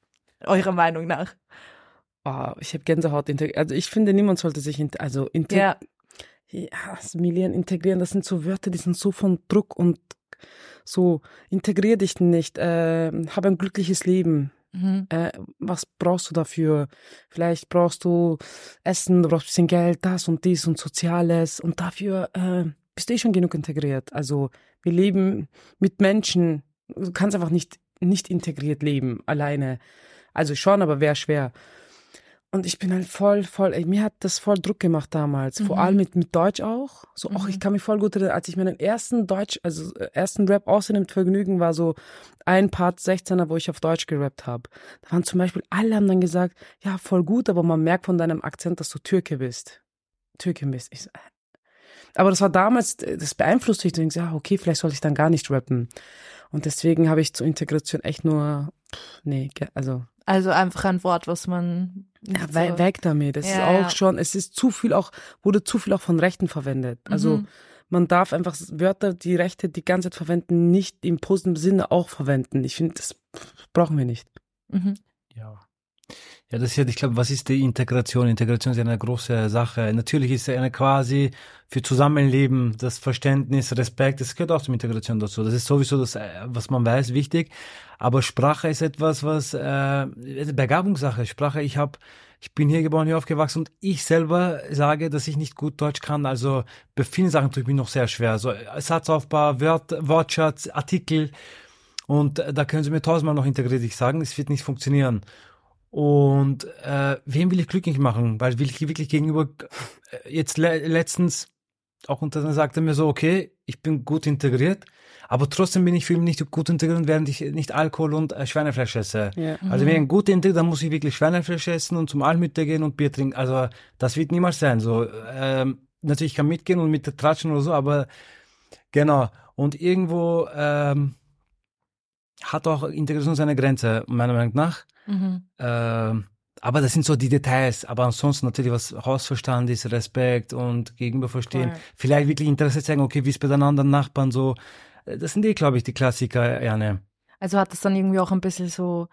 Eurer Meinung nach? Oh, ich habe Gänsehaut. integ- Also ich finde, niemand sollte sich, int- also integ Ja. ja, assimilieren, integrieren, das sind so Wörter, die sind so von Druck und so, integrier dich nicht, äh, hab ein glückliches Leben. Mhm. Äh, was brauchst du dafür? Vielleicht brauchst du Essen, du brauchst ein bisschen Geld, das und dies und Soziales und dafür äh, bist du eh schon genug integriert. Also wir leben mit Menschen, du kannst einfach nicht, nicht integriert leben, alleine. Also schon, aber wäre schwer. Und ich bin halt voll, voll, ey, mir hat das voll Druck gemacht damals. Vor allem mit, mit Deutsch auch. So, auch ich kann mich voll gut erinnern, als ich meinen ersten Deutsch, also äh, ersten Rap außer mit Vergnügen war so ein Part 16er, wo ich auf Deutsch gerappt habe. Da waren zum Beispiel, alle haben dann gesagt, ja, voll gut, aber man merkt von deinem Akzent, dass du Türke bist. Türkin bist. Ich so, äh. aber das war damals, äh, das beeinflusst dich. Du denkst, ja, okay, vielleicht sollte ich dann gar nicht rappen. Und deswegen habe ich zur Integration echt nur, pff, nee, also Also einfach ein Wort, was man ja, we so- weg damit. Es Ja, ist auch ja. schon, es ist zu viel auch, wurde zu viel auch von Rechten verwendet. Also Mhm. man darf einfach Wörter, die Rechte die ganze Zeit verwenden, nicht im positiven Sinne auch verwenden. Ich finde, das brauchen wir nicht. Mhm. Ja. Ja, das ist ja, ich glaube, was ist die Integration? Integration ist ja eine große Sache. Natürlich ist es eine quasi für Zusammenleben, das Verständnis, Respekt, das gehört auch zum Integration dazu. Das ist sowieso das, äh, was man weiß, wichtig. Aber Sprache ist etwas, was, äh, Begabungssache. Sprache, ich habe, ich bin hier geboren, hier aufgewachsen und ich selber sage, dass ich nicht gut Deutsch kann. Also bei vielen Sachen tue ich mich noch sehr schwer. So Satzaufbau, Wort, Wortschatz, Artikel. Und äh, da können Sie mir tausendmal noch integriert sagen, es wird nicht funktionieren. Und äh, wem will ich glücklich machen? Weil will ich wirklich gegenüber äh, jetzt le letztens auch unter sagte mir so, okay, ich bin gut integriert, aber trotzdem bin ich für mich nicht gut integriert, während ich nicht Alkohol und äh, Schweinefleisch esse. Ja. Also wenn ich gut integriert, dann muss ich wirklich Schweinefleisch essen und zum Almütter gehen und Bier trinken. Also das wird niemals sein. So, ähm, natürlich kann mitgehen und mit tratschen oder so, aber genau. Und irgendwo ähm, hat auch Integration seine Grenze, meiner Meinung nach. Mhm. Ähm, aber das sind so die Details. Aber ansonsten natürlich, was Hausverstand ist, Respekt und Gegenüber verstehen. Voll. Vielleicht wirklich Interesse zeigen, okay, wie ist bei den anderen Nachbarn so. Äh, Das sind eh, glaube ich, die Klassiker, Janne. Also hat das dann irgendwie auch ein bisschen so,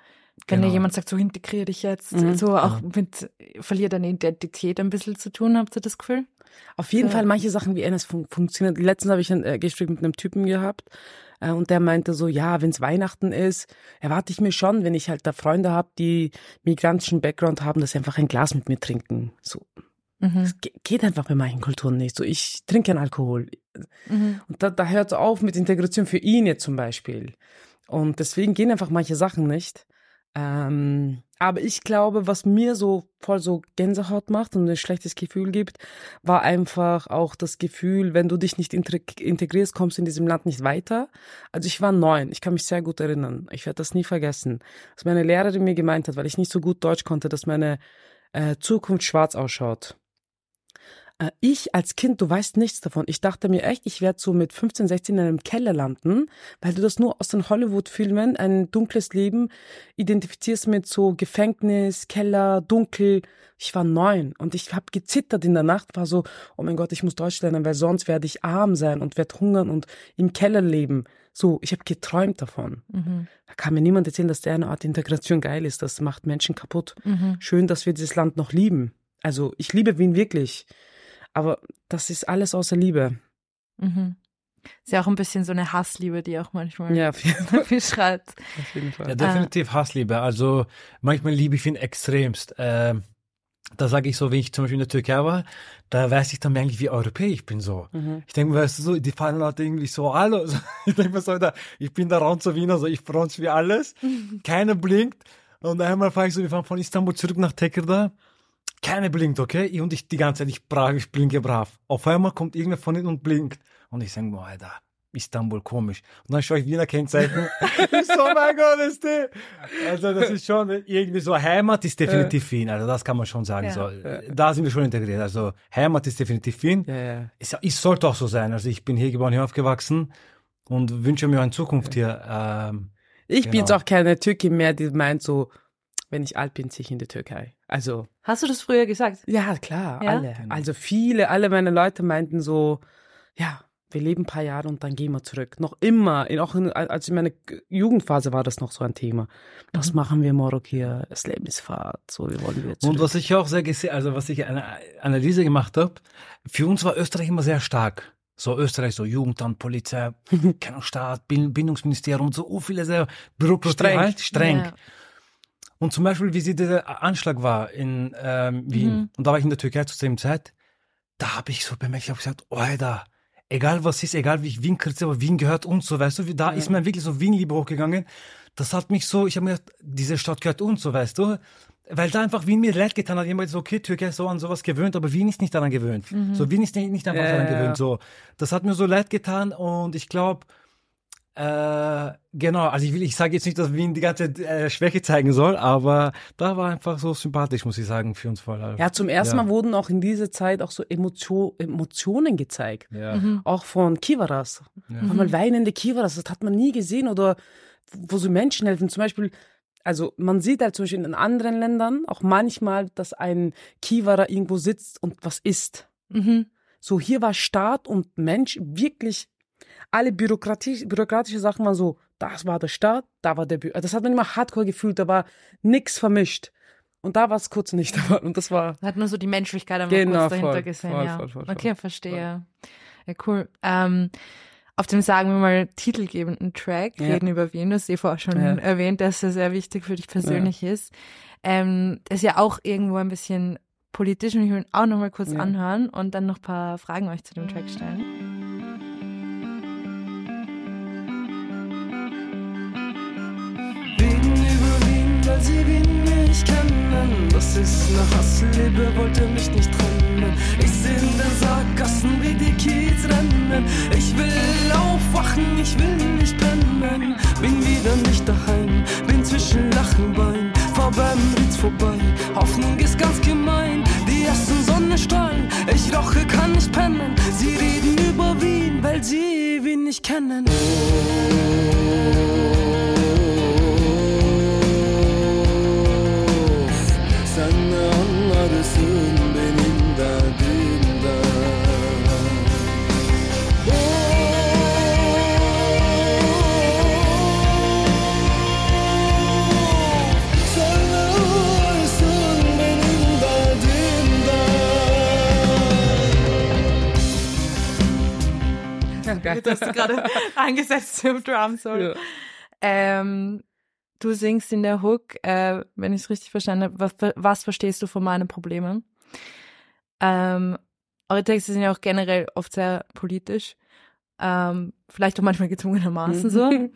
wenn dir Genau. jemand sagt, so integriere dich jetzt, Mhm. so auch mit, verliert deine Identität ein bisschen zu tun, habt ihr das Gefühl? Auf jeden Ja. Fall, manche Sachen wie NS fun funktionieren. Letztens habe ich ein äh, Gespräch mit einem Typen gehabt äh, und der meinte so, ja, wenn es Weihnachten ist, erwarte ich mir schon, wenn ich halt da Freunde habe, die migrantischen Background haben, dass sie einfach ein Glas mit mir trinken. So, Mhm. das ge- geht einfach bei manchen Kulturen nicht. So, ich trinke keinen Alkohol. Mhm. Und da, da hört es auf mit Integration für ihn jetzt zum Beispiel. Und deswegen gehen einfach manche Sachen nicht. Ähm, aber ich glaube, was mir so voll so Gänsehaut macht und ein schlechtes Gefühl gibt, war einfach auch das Gefühl, wenn du dich nicht integ- integrierst, kommst du in diesem Land nicht weiter. Also ich war neun, ich kann mich sehr gut erinnern. Ich werde das nie vergessen. Was meine Lehrerin mir gemeint hat, weil ich nicht so gut Deutsch konnte, dass meine äh, Zukunft schwarz ausschaut. Äh, Ich als Kind, du weißt nichts davon. Ich dachte mir echt, ich werde so mit 15, 16 in einem Keller landen, weil du das nur aus den Hollywood-Filmen, ein dunkles Leben, identifizierst mit so Gefängnis, Keller, dunkel. Ich war neun und ich habe gezittert in der Nacht, war so, oh mein Gott, ich muss Deutsch lernen, weil sonst werde ich arm sein und werde hungern und im Keller leben. So, ich habe geträumt davon. Mhm. Da kann mir niemand erzählen, dass der eine Art Integration geil ist. Das macht Menschen kaputt. Mhm. Schön, dass wir dieses Land noch lieben. Also ich liebe Wien wirklich. Aber das ist alles außer Liebe. Mhm. Ist ja auch ein bisschen so eine Hassliebe, die auch manchmal Ja, auf jeden, *laughs* beschreibt. auf jeden Fall. Ja, definitiv Hassliebe. Also manchmal liebe ich ihn extremst. Ähm, da sage ich so, wenn ich zum Beispiel in der Türkei war, da weiß ich dann eigentlich, wie Europäer ich bin so. Mhm. Ich denke mir, weißt du, so, die fallen halt irgendwie so alle. So, *laughs* ich denke mir so, da, ich bin der Ronzo Wiener, so ich bronze wie alles. *laughs* Keiner blinkt. Und einmal fahre ich so, wir fahren von Istanbul zurück nach Tekirdağ. Keiner blinkt, okay? Und ich die ganze Zeit, ich brav, ich blinke brav. Auf einmal kommt irgendwer von hinten und blinkt. Und ich denke mir, Alter, Istanbul, komisch. Und dann schaue ich Wiener Kennzeichen. *laughs* ich so, oh mein Gott, ist die. Also das ist schon irgendwie so, Heimat ist definitiv Wien. Also das kann man schon sagen. Ja. So, da sind wir schon integriert. Also Heimat ist definitiv Wien. Ja, ja. Es, es sollte auch so sein. Also ich bin hier geboren, hier aufgewachsen und wünsche mir eine Zukunft hier. Ähm, Ich bin Genau. jetzt auch keine Türkin mehr, die meint so, wenn ich alt bin, ziehe ich in die Türkei. Also, Hast du das früher gesagt? ja, klar, Ja? alle. Also viele, alle meine Leute meinten so, ja, wir leben ein paar Jahre und dann gehen wir zurück. Noch immer, in, auch in, als in meiner Jugendphase war das noch so ein Thema. Was machen wir morgen hier? Das Leben ist Fahrt, so, wir wollen wieder zurück. und was ich auch sehr gesehen, also was ich eine Analyse gemacht habe, für uns war Österreich immer sehr stark. So Österreich, so Jugendamt, Polizei, *laughs* Staat, Bild- Bildungsministerium, so oh, viele sehr Bürokratie Streng. halt, streng. Ja. Und zum Beispiel, wie sie dieser Anschlag war in ähm, Wien, Mhm. und da war ich in der Türkei zur selben Zeit, da habe ich so bemerkt, ich habe gesagt, Alter, egal was ist, egal wie ich Wien kritisiere, aber Wien gehört uns, so weißt du, da ist mir wirklich so Wien-Liebe hochgegangen. Das hat mich so, ich habe mir gedacht, diese Stadt gehört uns, so weißt du, weil da einfach Wien mir leid getan hat. Jemand so, okay, Türkei ist so an sowas gewöhnt, aber Wien ist nicht daran gewöhnt. So, Wien ist nicht, nicht einfach Ja, daran ja, ja. gewöhnt. So, das hat mir so leid getan und ich glaube, äh, genau, also ich will, ich sage jetzt nicht, dass Wien die ganze äh, Schwäche zeigen soll, aber da war einfach so sympathisch, muss ich sagen, für uns voll. ja, zum ersten Ja. Mal wurden auch in dieser Zeit auch so Emotio Emotionen gezeigt. Ja. Mhm. Auch von Kivaras. Ja. Mal weinende Kivaras, das hat man nie gesehen. Oder wo so Menschen helfen. Zum Beispiel, also man sieht halt zum Beispiel in anderen Ländern auch manchmal, dass ein Kivara irgendwo sitzt und was isst. Mhm. So, hier war Staat und Mensch wirklich alle bürokratisch, bürokratische Sachen waren so, das war der Staat, da war der Bü Das hat man immer hardcore gefühlt, da war nix vermischt. Und da war es kurz nicht. *laughs* Und das war, hat man so die Menschlichkeit einfach Genau, kurz dahinter voll, gesehen. voll, ja. voll, voll, voll. okay, verstehe. Ja, cool. Ähm, auf dem, sagen wir mal, titelgebenden Track Ja. reden über Wien, das hast du eh vorher schon Ja. erwähnt, dass er sehr wichtig für dich persönlich ist. Ähm, ist ja auch irgendwo ein bisschen politisch und ich will ihn auch nochmal kurz Ja. anhören und dann noch ein paar Fragen euch zu dem Track stellen. nicht kennen. Das ist eine Hassliebe, wollte mich nicht trennen. Ich seh in den Sackgassen, wie die Kids rennen. Ich will aufwachen, ich will nicht brennen. Bin wieder nicht daheim, bin zwischen Lachen Bein. Fahr beim Ritz vorbei, Hoffnung ist ganz gemein. Die ersten Sonnenstrahlen, ich roche, kann nicht pennen. Sie reden über Wien, weil sie Wien nicht kennen. Hast du gerade *laughs* angesetzt zum Drum Soul. Ja. Ähm, du singst in der Hook, äh, wenn ich es richtig verstanden habe, was, was verstehst du von meinen Problemen? Ähm, eure Texte sind ja auch generell oft sehr politisch. Ähm, vielleicht auch manchmal gezwungenermaßen so. *laughs*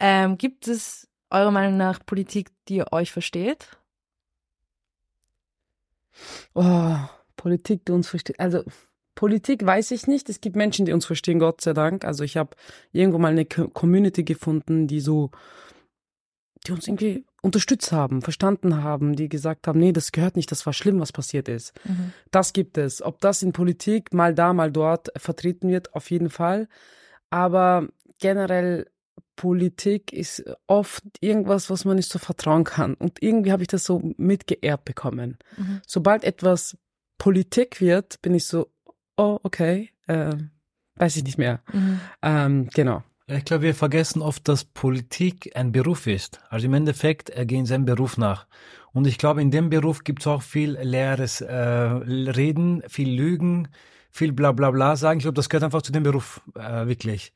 Ähm, gibt es eurer Meinung nach Politik, die ihr euch versteht? Oh, Politik, die uns versteht. Also Politik weiß ich nicht. Es gibt Menschen, die uns verstehen, Gott sei Dank. Also ich habe irgendwo mal eine Co- Community gefunden, die so, die uns irgendwie unterstützt haben, verstanden haben, die gesagt haben, nee, das gehört nicht, das war schlimm, was passiert ist. Das gibt es. Ob das in Politik mal da, mal dort vertreten wird, auf jeden Fall. Aber generell Politik ist oft irgendwas, was man nicht so vertrauen kann. Und irgendwie habe ich das so mitgeerbt bekommen. Sobald etwas Politik wird, bin ich so, oh, okay, äh, weiß ich nicht mehr. Ähm, genau. Ich glaube, wir vergessen oft, dass Politik ein Beruf ist. Also im Endeffekt äh, gehen seinem Beruf nach. Und ich glaube, in dem Beruf gibt es auch viel leeres äh, Reden, viel Lügen, viel bla bla bla sagen. Ich glaube, das gehört einfach zu dem Beruf, äh, wirklich.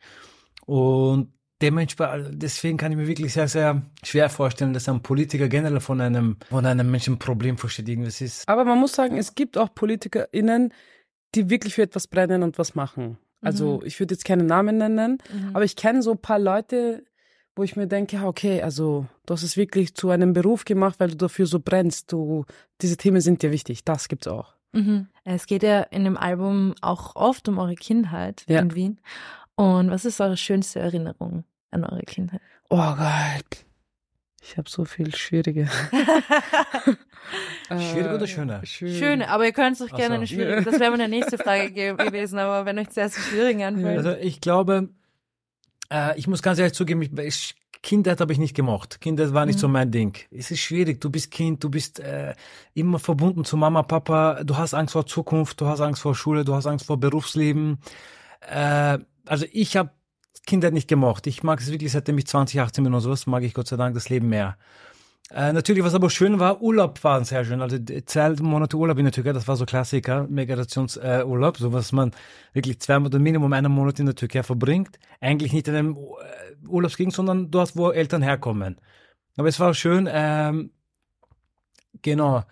Und dementsprechend, deswegen kann ich mir wirklich sehr, sehr schwer vorstellen, dass ein Politiker generell von einem, von einem Menschen ein Problem versteht. Irgendwas ist. Aber man muss sagen, es gibt auch PolitikerInnen, die wirklich für etwas brennen und was machen. Also ich würde jetzt keine Namen nennen, aber ich kenne so ein paar Leute, wo ich mir denke, ja, okay, also du hast es wirklich zu einem Beruf gemacht, weil du dafür so brennst. Du, diese Themen sind dir wichtig. Das gibt's auch. Mhm. Es geht ja in dem Album auch oft um eure Kindheit Ja. in Wien. Und was ist eure schönste Erinnerung an eure Kindheit? Oh Gott. Ich habe so viel schwierige. *laughs* Schwierig oder schöner? Schön. Schöne, aber ihr könnt es euch gerne so. eine schwierige. Das wäre meine nächste Frage ge *laughs* gewesen, aber wenn euch zuerst die schwierigen anfällt. Also ich glaube, äh, ich muss ganz ehrlich zugeben, ich, ich, Kindheit habe ich nicht gemocht. Kindheit war nicht so mein Ding. Es ist schwierig. Du bist Kind, du bist äh, immer verbunden zu Mama, Papa. Du hast Angst vor Zukunft, du hast Angst vor Schule, du hast Angst vor Berufsleben. Äh, also ich habe Kindheit nicht gemocht. Ich mag es wirklich, seitdem ich 20, 18 bin und sowas, mag ich Gott sei Dank das Leben mehr. Äh, natürlich, was aber schön war, Urlaub war sehr schön. Also zwei Monate Urlaub in der Türkei, das war so Klassiker, Migrationsurlaub, äh, so was man wirklich zwei oder Minimum einen Monat in der Türkei verbringt. Eigentlich nicht in einem äh, Urlaubsgegend, sondern dort, wo Eltern herkommen. Aber es war schön, ähm, genau.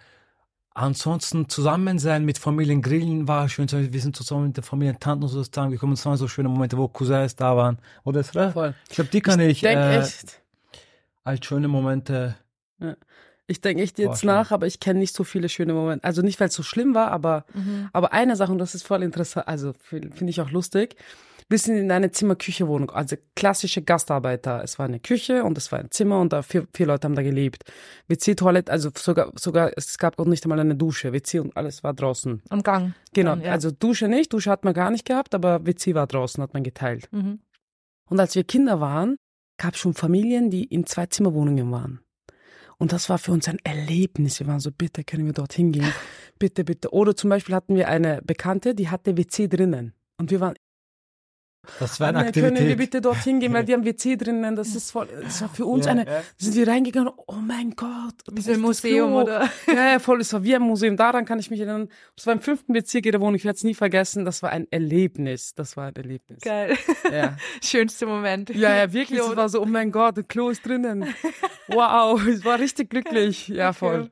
Ansonsten zusammen sein mit Familien, Grillen war schön. Wir sind zusammen mit der Familie Tanten und so zusammengekommen. Es waren so schöne Momente, wo Cousins da waren. Oder es Voll. ich glaube, die kann ich, Ich denke äh, echt. als schöne Momente Ich denke echt jetzt nach, aber ich kenne nicht so viele schöne Momente. Also nicht, weil es so schlimm war, aber, aber eine Sache, und das ist voll interessant, also finde find ich auch lustig. Wir sind in eine Zimmer-Küche-Wohnung, also klassische Gastarbeiter. Es war eine Küche und es war ein Zimmer und da vier, vier Leute haben da gelebt. WC, Toilette, also sogar, sogar, es gab auch nicht einmal eine Dusche. WC und alles war draußen. Am Gang. Genau, Dann, ja. also Dusche nicht, Dusche hat man gar nicht gehabt, aber WC war draußen, hat man geteilt. Mhm. Und als wir Kinder waren, gab es schon Familien, die in Zwei-Zimmer-Wohnungen waren. Und das war für uns ein Erlebnis. Wir waren so, bitte können wir dorthin gehen. Bitte, bitte. Oder zum Beispiel hatten wir eine Bekannte, die hatte WC drinnen. Und wir waren, Das war eine "Anne, können wir Aktivität. bitte dorthin gehen, weil die haben WC drinnen. Das ist voll, das war für uns Ja, eine, ja. sind wir reingegangen, oh mein Gott. Wie das so ein Museum, oder? *laughs* Ja, ja, voll, es war wie ein Museum. Daran kann ich mich erinnern. Das war im fünften Bezirk ihrer Wohnung. Ich werde es nie vergessen. Das war ein Erlebnis. Das war ein Erlebnis. Geil. Ja. *laughs* Schönste Moment. Ja, ja, wirklich. Klo. Es war so, oh mein Gott, das Klo ist drinnen. Wow, ich war richtig glücklich. Ja, voll.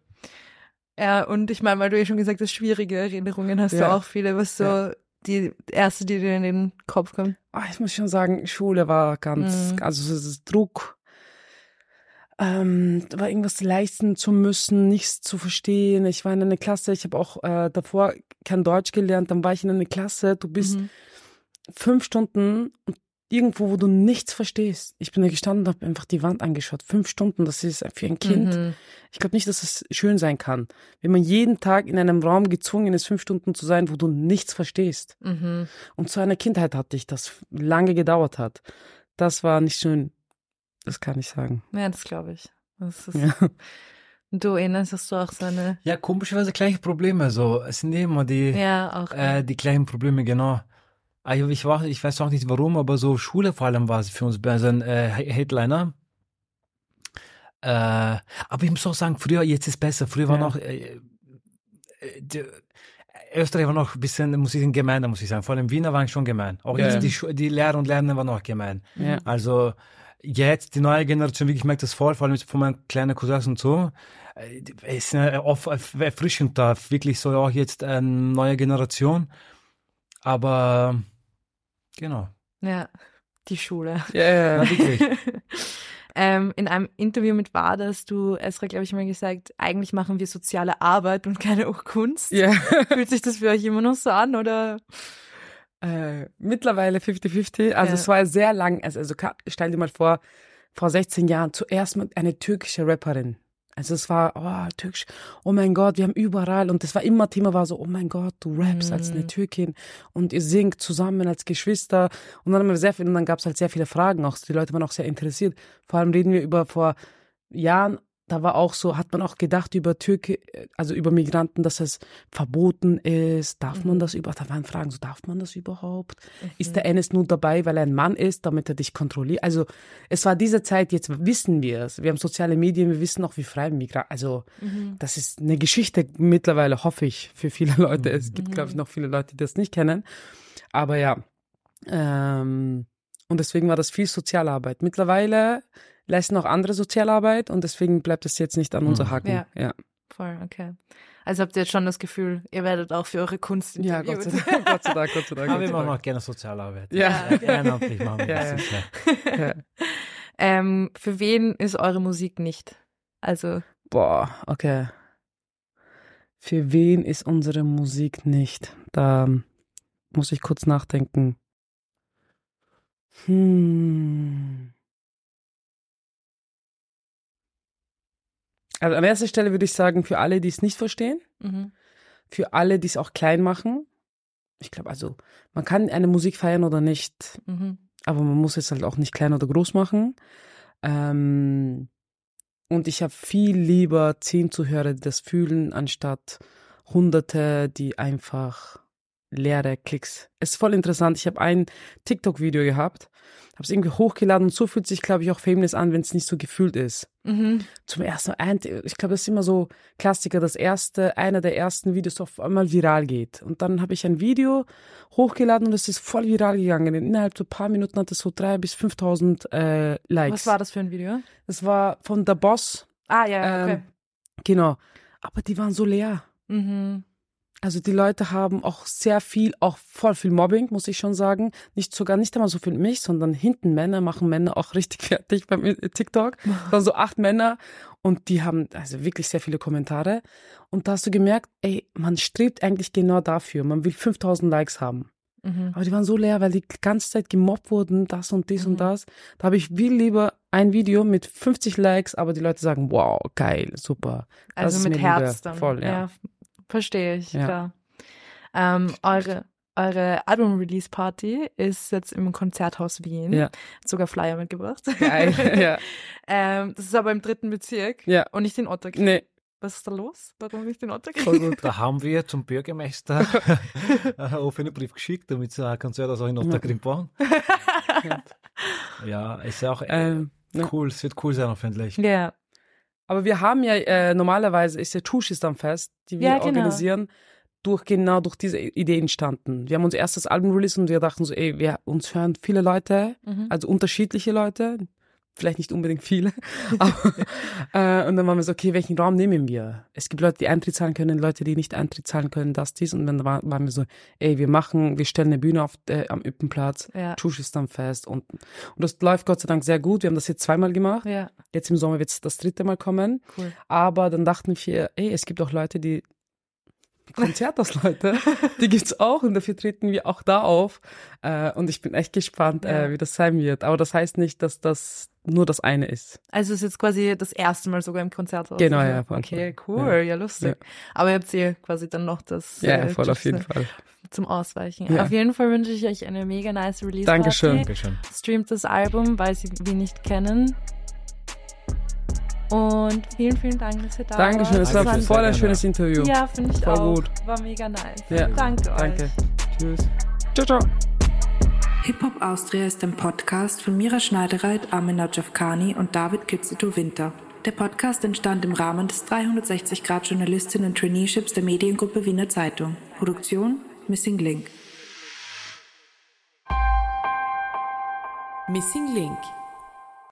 Ja, und ich meine, weil du ja schon gesagt hast, schwierige Erinnerungen hast du Ja. auch viele, was so Ja. Die erste, die dir in den Kopf kommt. Ah, ich muss schon sagen, Schule war ganz, Mhm. also es ist Druck. Ähm, war irgendwas leisten zu müssen, nichts zu verstehen. Ich war in einer Klasse, ich habe auch äh, davor kein Deutsch gelernt, dann war ich in einer Klasse, du bist Mhm. fünf Stunden und irgendwo, wo du nichts verstehst. Ich bin da gestanden und habe einfach die Wand angeschaut. Fünf Stunden, das ist für ein Kind. Mhm. Ich glaube nicht, dass es schön sein kann, wenn man jeden Tag in einem Raum gezwungen ist, fünf Stunden zu sein, wo du nichts verstehst. Mhm. Und zu einer Kindheit hatte ich, das lange gedauert hat. Das war nicht schön. Das kann ich sagen. Ja, das glaube ich. Das ist, Ja. *laughs* Du erinnerst hast du auch so eine, Ja, komischerweise gleiche Probleme. So, es sind immer die, ja, auch. äh, die gleichen Probleme, genau. Also ich, war, ich weiß auch nicht warum, aber so Schule vor allem war es für uns so ein äh, Headliner. Äh, aber ich muss auch sagen, früher, jetzt ist besser. Früher war Ja. noch, äh, äh, die, Österreich war noch ein bisschen, muss ich sagen, gemeiner, muss ich sagen. Vor allem Wiener waren schon gemein. Auch Ja. die, die Lehrer und Lernenden waren auch gemein. Ja. Also jetzt die neue Generation, wirklich, ich merke das voll, vor allem von meinen kleinen Cousins und so. äh, ist eine off- erfrischend da, wirklich so auch jetzt eine neue Generation. Aber genau. Ja, die Schule. Ja, ja, Ja, *laughs* wirklich. ähm, in einem Interview mit Wada hast du, Esra, glaube ich, mal gesagt, eigentlich machen wir soziale Arbeit und keine Kunst. ja. *laughs* Fühlt sich das für euch immer noch so an oder? Äh, mittlerweile 50-50. Also Ja. es war sehr lang. Also, also stell dir mal vor, vor 16 Jahren zuerst mal eine türkische Rapperin. Also es war, oh, türkisch, oh mein Gott, wir haben überall. Und das war immer Thema, war so, oh mein Gott, du rappst als eine Türkin und ihr singt zusammen als Geschwister. Und dann haben wir sehr viel, und dann gab es halt sehr viele Fragen auch. Die Leute waren auch sehr interessiert. Vor allem reden wir über vor Jahren, da war auch so, hat man auch gedacht über Türke, also über Migranten, dass es verboten ist. Darf man das über, da waren Fragen so, darf man das überhaupt? Ist der Enes nur dabei, weil er ein Mann ist, damit er dich kontrolliert? Also, es war diese Zeit, jetzt wissen wir es. Wir haben soziale Medien, wir wissen auch, wie frei Migranten, also, das ist eine Geschichte mittlerweile, hoffe ich, für viele Leute. Es gibt, glaube ich, noch viele Leute, die das nicht kennen. Aber ja, ähm, und deswegen war das viel Sozialarbeit. Mittlerweile leisten auch andere Sozialarbeit und deswegen bleibt es jetzt nicht an unser Haken. Ja. ja. Voll, okay. Also habt ihr jetzt schon das Gefühl, ihr werdet auch für eure Kunst Ja, Gott sei. Dank, *laughs* Gott sei Dank, Gott sei Dank. Aber wir machen auch gerne Sozialarbeit. Ja. Ehrenamtlich machen wir Ja, das ja. sicher. *laughs* Ja. ähm, für wen ist eure Musik nicht? Also, Boah, okay. Für wen ist unsere Musik nicht? Da muss ich kurz nachdenken. Hm. Also an erster Stelle würde ich sagen, für alle, die es nicht verstehen, mhm. für alle, die es auch klein machen. Ich glaube, also, man kann eine Musik feiern oder nicht, Mhm. aber man muss es halt auch nicht klein oder groß machen. Ähm, und ich habe viel lieber zehn Zuhörer, die das fühlen, anstatt Hunderte, die einfach leere Klicks. Es ist voll interessant. Ich habe ein TikTok-Video gehabt, habe es irgendwie hochgeladen und so fühlt sich, glaube ich, auch Famous an, wenn es nicht so gefühlt ist. Mhm. Zum ersten Mal, ein- ich glaube, das ist immer so Klassiker, das erste, einer der ersten Videos auf einmal viral geht. Und dann habe ich ein Video hochgeladen und es ist voll viral gegangen. Innerhalb so ein paar Minuten hat es so drei bis 5.000 äh, Likes. Was war das für ein Video? Das war von The Boss, Ah, ja, okay. ähm, genau. Aber die waren so leer. Mhm. Also die Leute haben auch sehr viel, auch voll viel Mobbing, muss ich schon sagen. Nicht sogar nicht einmal so viel mich, sondern hinten Männer machen Männer auch richtig *laughs* fertig beim TikTok. *laughs* Waren so acht Männer und die haben also wirklich sehr viele Kommentare. Und da hast du gemerkt, ey, man strebt eigentlich genau dafür. Man will 5000 Likes haben. Mhm. Aber die waren so leer, weil die ganze Zeit gemobbt wurden, das und dies Mhm. und das. Da habe ich viel lieber ein Video mit 50 Likes, aber die Leute sagen, wow, geil, super. Das Also mit mir lieber. Herz dann. Voll, ja. Verstehe ich, Ja. klar. Ähm, eure eure Album-Release-Party ist jetzt im Konzerthaus Wien. Ja. Hat Sogar Flyer mitgebracht. Geil, ja. *laughs* ähm, das ist aber im dritten Bezirk Ja. und nicht in Otterkring. Nee, Was ist da los? Warum nicht in Otterkring? Da haben wir zum Bürgermeister *laughs* einen offenen Brief geschickt, damit sie ein Konzert auch in Otterkring bauen. *laughs* Ja, ist ja auch Ähm, ja. cool. Es wird cool sein, hoffentlich. Ja. Aber wir haben ja, äh, normalerweise ist ja Tuschistan-Fest, die wir Ja, genau. organisieren, durch, genau durch diese Idee entstanden. Wir haben unser erstes Album released und wir dachten so, ey, wir, uns hören viele Leute, Mhm. also unterschiedliche Leute, vielleicht nicht unbedingt viele, *laughs* aber, äh, und dann waren wir so, okay, welchen Raum nehmen wir? Es gibt Leute, die Eintritt zahlen können, Leute, die nicht Eintritt zahlen können, das, dies, und dann war- waren wir so, ey, wir machen, wir stellen eine Bühne auf, äh, am Üppenplatz, Ja. Tuschistan-Fest und, und das läuft Gott sei Dank sehr gut. Wir haben das jetzt zweimal gemacht. Ja, Jetzt im Sommer wird es das dritte Mal kommen. cool. Aber dann dachten wir, ey, es gibt auch Leute, die Konzerthaus-Leute, die gibt's auch und dafür treten wir auch da auf. Äh, und ich bin echt gespannt, Ja. äh, wie das sein wird. Aber das heißt nicht, dass das nur das eine ist. Also es ist jetzt quasi das erste Mal sogar im Konzerthaus. Genau, oder? ja, voll, Okay, cool, Ja. ja, lustig. Aber ihr habt hier quasi dann noch das Ja, äh, voll auf jeden Fall. zum Ausweichen. Ja. Auf jeden Fall wünsche ich euch eine mega nice Release. Dankeschön. Dankeschön. Streamt das Album, weil sie wir nicht kennen. Und vielen, vielen Dank, dass ihr da Dankeschön, es war Dankeschön, voll ein schönes Interview. Ja, finde ich Voll auch. gut. War mega nice. Ja, Danke euch. Danke. Tschüss. Ciao, ciao. Hip-Hop Austria ist ein Podcast von Mira Schneidereit, Amina Javkani und David Kitzito Winter. Der Podcast entstand im Rahmen des 360 Grad Journalistinnen Traineeships der Mediengruppe Wiener Zeitung. Produktion Missing Link. Missing Link